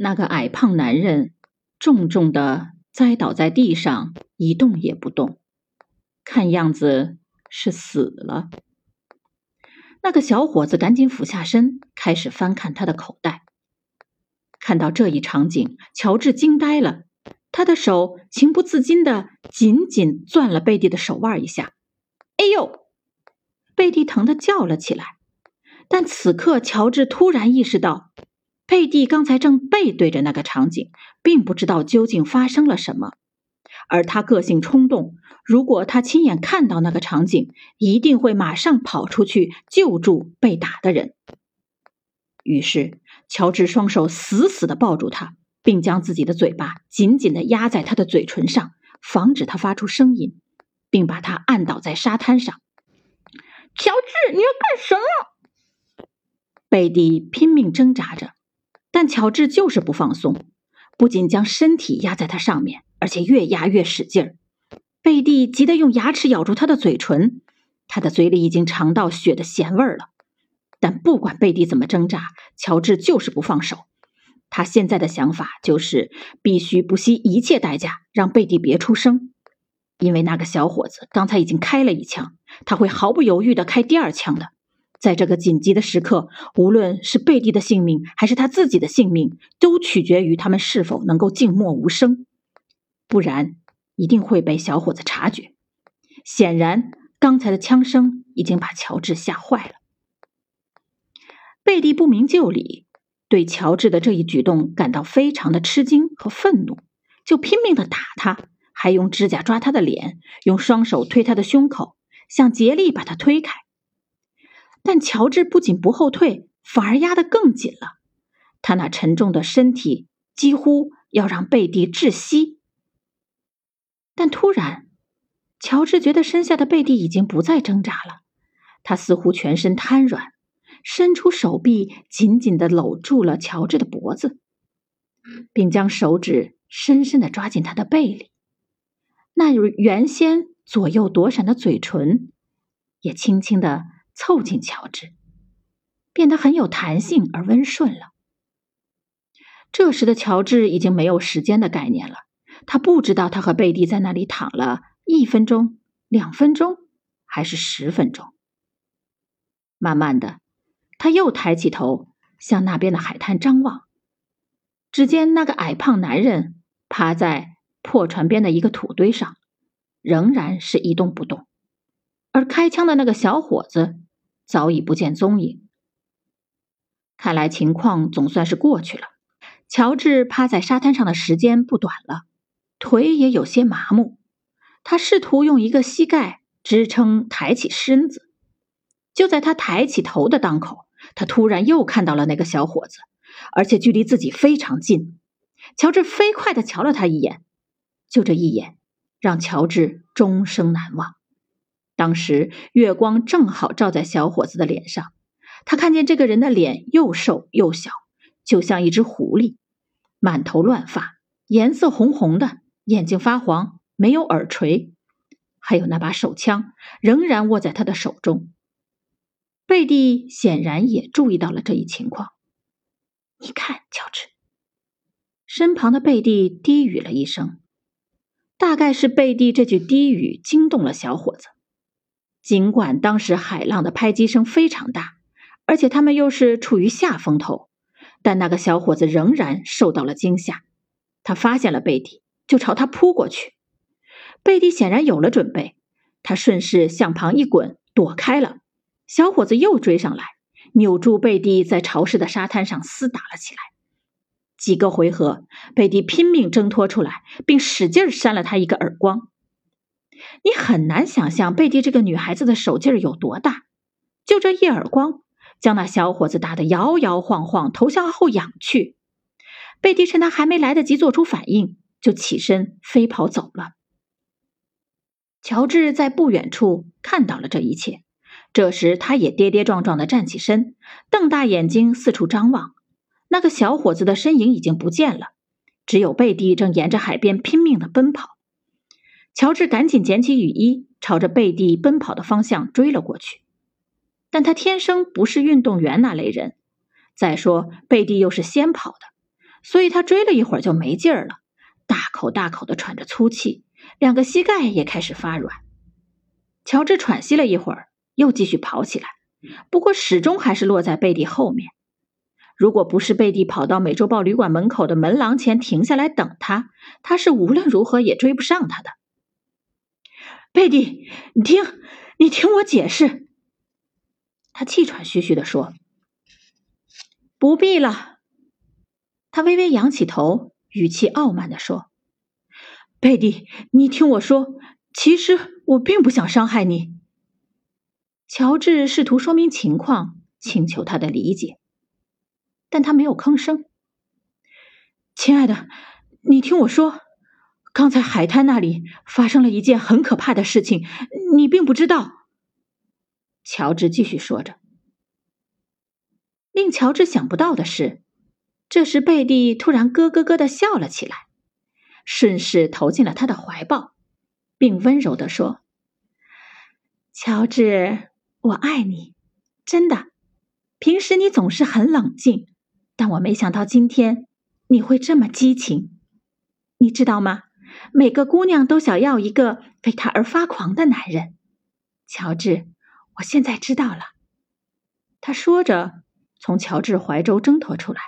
那个矮胖男人重重的栽倒在地上，一动也不动，看样子是死了。那个小伙子赶紧俯下身，开始翻看他的口袋。看到这一场景，乔治惊呆了，他的手情不自禁的紧紧攥了贝蒂的手腕一下。“哎呦！”贝蒂疼得叫了起来。但此刻，乔治突然意识到。贝蒂刚才正背对着那个场景，并不知道究竟发生了什么。而他个性冲动，如果他亲眼看到那个场景，一定会马上跑出去救助被打的人。于是，乔治双手死死地抱住他，并将自己的嘴巴紧紧地压在他的嘴唇上，防止他发出声音，并把他按倒在沙滩上。乔治，你要干什么？贝蒂拼命挣扎着。但乔治就是不放松，不仅将身体压在他上面，而且越压越使劲儿。贝蒂急得用牙齿咬住他的嘴唇，他的嘴里已经尝到血的咸味了。但不管贝蒂怎么挣扎，乔治就是不放手。他现在的想法就是必须不惜一切代价让贝蒂别出声，因为那个小伙子刚才已经开了一枪，他会毫不犹豫地开第二枪的。在这个紧急的时刻，无论是贝蒂的性命还是他自己的性命，都取决于他们是否能够静默无声。不然，一定会被小伙子察觉。显然，刚才的枪声已经把乔治吓坏了。贝蒂不明就里，对乔治的这一举动感到非常的吃惊和愤怒，就拼命的打他，还用指甲抓他的脸，用双手推他的胸口，想竭力把他推开。但乔治不仅不后退，反而压得更紧了。他那沉重的身体几乎要让贝蒂窒息。但突然，乔治觉得身下的贝蒂已经不再挣扎了，他似乎全身瘫软，伸出手臂紧紧的搂住了乔治的脖子，并将手指深深的抓进他的背里。那原先左右躲闪的嘴唇，也轻轻的。凑近乔治，变得很有弹性而温顺了。这时的乔治已经没有时间的概念了，他不知道他和贝蒂在那里躺了一分钟、两分钟，还是十分钟。慢慢的，他又抬起头向那边的海滩张望，只见那个矮胖男人趴在破船边的一个土堆上，仍然是一动不动，而开枪的那个小伙子。早已不见踪影。看来情况总算是过去了。乔治趴在沙滩上的时间不短了，腿也有些麻木。他试图用一个膝盖支撑抬起身子。就在他抬起头的当口，他突然又看到了那个小伙子，而且距离自己非常近。乔治飞快的瞧了他一眼，就这一眼，让乔治终生难忘。当时月光正好照在小伙子的脸上，他看见这个人的脸又瘦又小，就像一只狐狸，满头乱发，颜色红红的，眼睛发黄，没有耳垂，还有那把手枪仍然握在他的手中。贝蒂显然也注意到了这一情况。你看，乔治，身旁的贝蒂低语了一声，大概是贝蒂这句低语惊动了小伙子。尽管当时海浪的拍击声非常大，而且他们又是处于下风头，但那个小伙子仍然受到了惊吓。他发现了贝蒂，就朝他扑过去。贝蒂显然有了准备，他顺势向旁一滚，躲开了。小伙子又追上来，扭住贝蒂，在潮湿的沙滩上厮打了起来。几个回合，贝蒂拼命挣脱出来，并使劲扇了他一个耳光。你很难想象贝蒂这个女孩子的手劲儿有多大，就这一耳光，将那小伙子打得摇摇晃晃，头向后仰去。贝蒂趁他还没来得及做出反应，就起身飞跑走了。乔治在不远处看到了这一切，这时他也跌跌撞撞地站起身，瞪大眼睛四处张望。那个小伙子的身影已经不见了，只有贝蒂正沿着海边拼命地奔跑。乔治赶紧捡起雨衣，朝着贝蒂奔跑的方向追了过去。但他天生不是运动员那类人，再说贝蒂又是先跑的，所以他追了一会儿就没劲儿了，大口大口的喘着粗气，两个膝盖也开始发软。乔治喘息了一会儿，又继续跑起来，不过始终还是落在贝蒂后面。如果不是贝蒂跑到美洲豹旅馆门口的门廊前停下来等他，他是无论如何也追不上他的。贝蒂，你听，你听我解释。他气喘吁吁地说：“不必了。”他微微仰起头，语气傲慢地说：“贝蒂，你听我说，其实我并不想伤害你。”乔治试图说明情况，请求他的理解。但他没有吭声。亲爱的，你听我说，刚才海滩那里发生了一件很可怕的事情，你并不知道。乔治继续说着。令乔治想不到的是，这时贝蒂突然咯咯咯的笑了起来，顺势投进了他的怀抱，并温柔的说：“乔治，我爱你，真的。平时你总是很冷静。”但我没想到今天你会这么激情，你知道吗？每个姑娘都想要一个为她而发狂的男人。乔治，我现在知道了。他说着，从乔治怀中挣脱出来，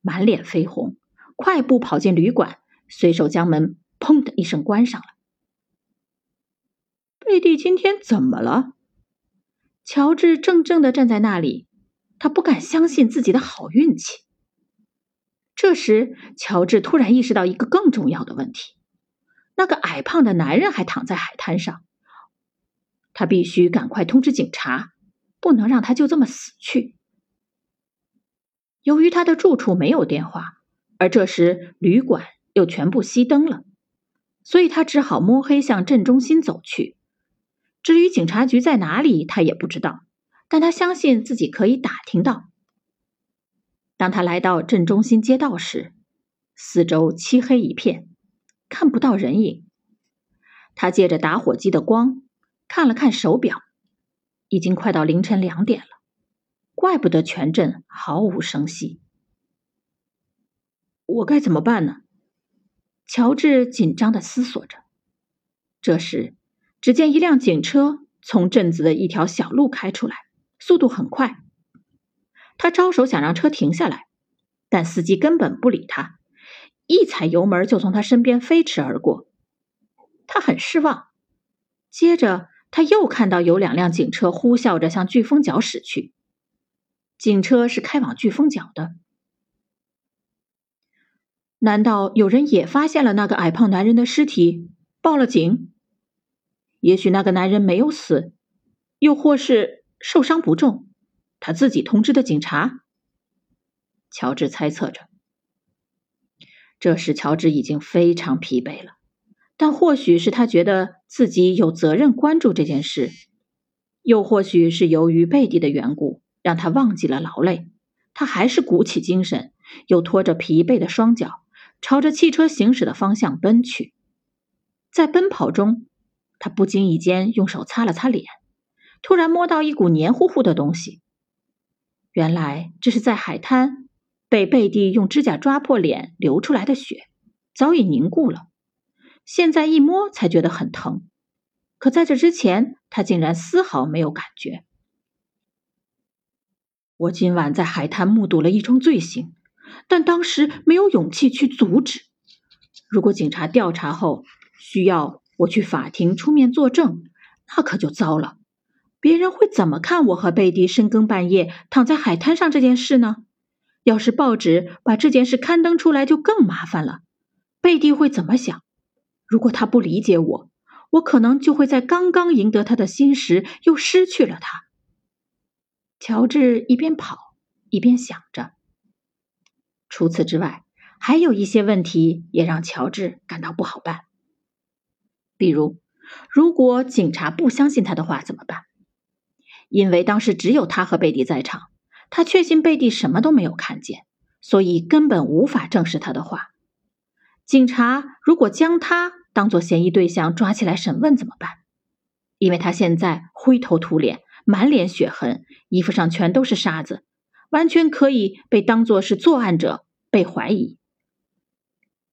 满脸绯红，快步跑进旅馆，随手将门“砰”的一声关上了。贝蒂今天怎么了？乔治怔怔的站在那里，他不敢相信自己的好运气。这时，乔治突然意识到一个更重要的问题：矮胖的男人还躺在海滩上。他必须赶快通知警察，不能让他就这么死去。由于他的住处没有电话，而这时旅馆又全部熄灯了，所以他只好摸黑向镇中心走去。至于警察局在哪里，他也不知道，但他相信自己可以打听到。当他来到镇中心街道时，四周漆黑一片，看不到人影。他借着打火机的光看了看手表，已经快到凌晨两点了。怪不得全镇毫无声息。我该怎么办呢？乔治紧张的思索着。这时，只见一辆警车从镇子的一条小路开出来，速度很快。他招手想让车停下来，但司机根本不理他，一踩油门就从他身边飞驰而过。他很失望。接着，他又看到有两辆警车呼啸着向飓风角驶去。警车是开往飓风角的。难道有人也发现了那个矮胖男人的尸体，报了警？也许那个男人没有死，又或是受伤不重。他自己通知的警察，乔治猜测着。这时，乔治已经非常疲惫了，但或许是他觉得自己有责任关注这件事，又或许是由于贝蒂的缘故，让他忘记了劳累。他还是鼓起精神，又拖着疲惫的双脚，朝着汽车行驶的方向奔去。在奔跑中，他不经意间用手擦了擦脸，突然摸到一股黏糊糊的东西。原来这是在海滩被贝蒂用指甲抓破脸流出来的血，早已凝固了。现在一摸才觉得很疼，可在这之前他竟然丝毫没有感觉。我今晚在海滩目睹了一桩罪行，但当时没有勇气去阻止。如果警察调查后需要我去法庭出面作证，那可就糟了。别人会怎么看我和贝蒂深更半夜躺在海滩上这件事呢？要是报纸把这件事刊登出来，就更麻烦了。贝蒂会怎么想？如果他不理解我，我可能就会在刚刚赢得他的心时又失去了他。乔治一边跑一边想着。除此之外，还有一些问题也让乔治感到不好办。比如，如果警察不相信他的话，怎么办？因为当时只有他和贝蒂在场，他确信贝蒂什么都没有看见，所以根本无法证实他的话。警察如果将他当作嫌疑对象抓起来审问怎么办？因为他现在灰头土脸，满脸血痕，衣服上全都是沙子，完全可以被当作是作案者被怀疑，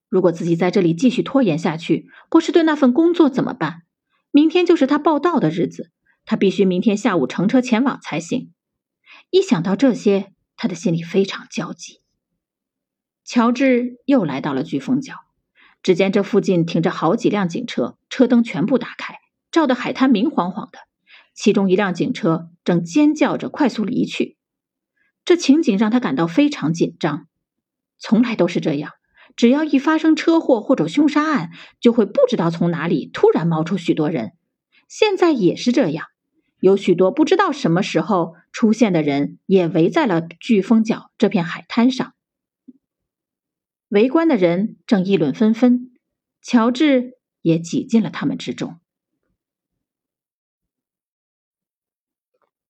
如果自己在这里继续拖延下去，波士顿那份工作怎么办？明天就是他报道的日子，他必须明天下午乘车前往才行。一想到这些，他的心里非常焦急。乔治又来到了飓风角，只见这附近停着好几辆警车，车灯全部打开，照得海滩明晃晃的。其中一辆警车正尖叫着快速离去，这情景让他感到非常紧张。从来都是这样，只要一发生车祸或者凶杀案，就会不知道从哪里突然冒出许多人。现在也是这样，有许多不知道什么时候出现的人也围在了飓风角这片海滩上。围观的人正议论纷纷，乔治也挤进了他们之中。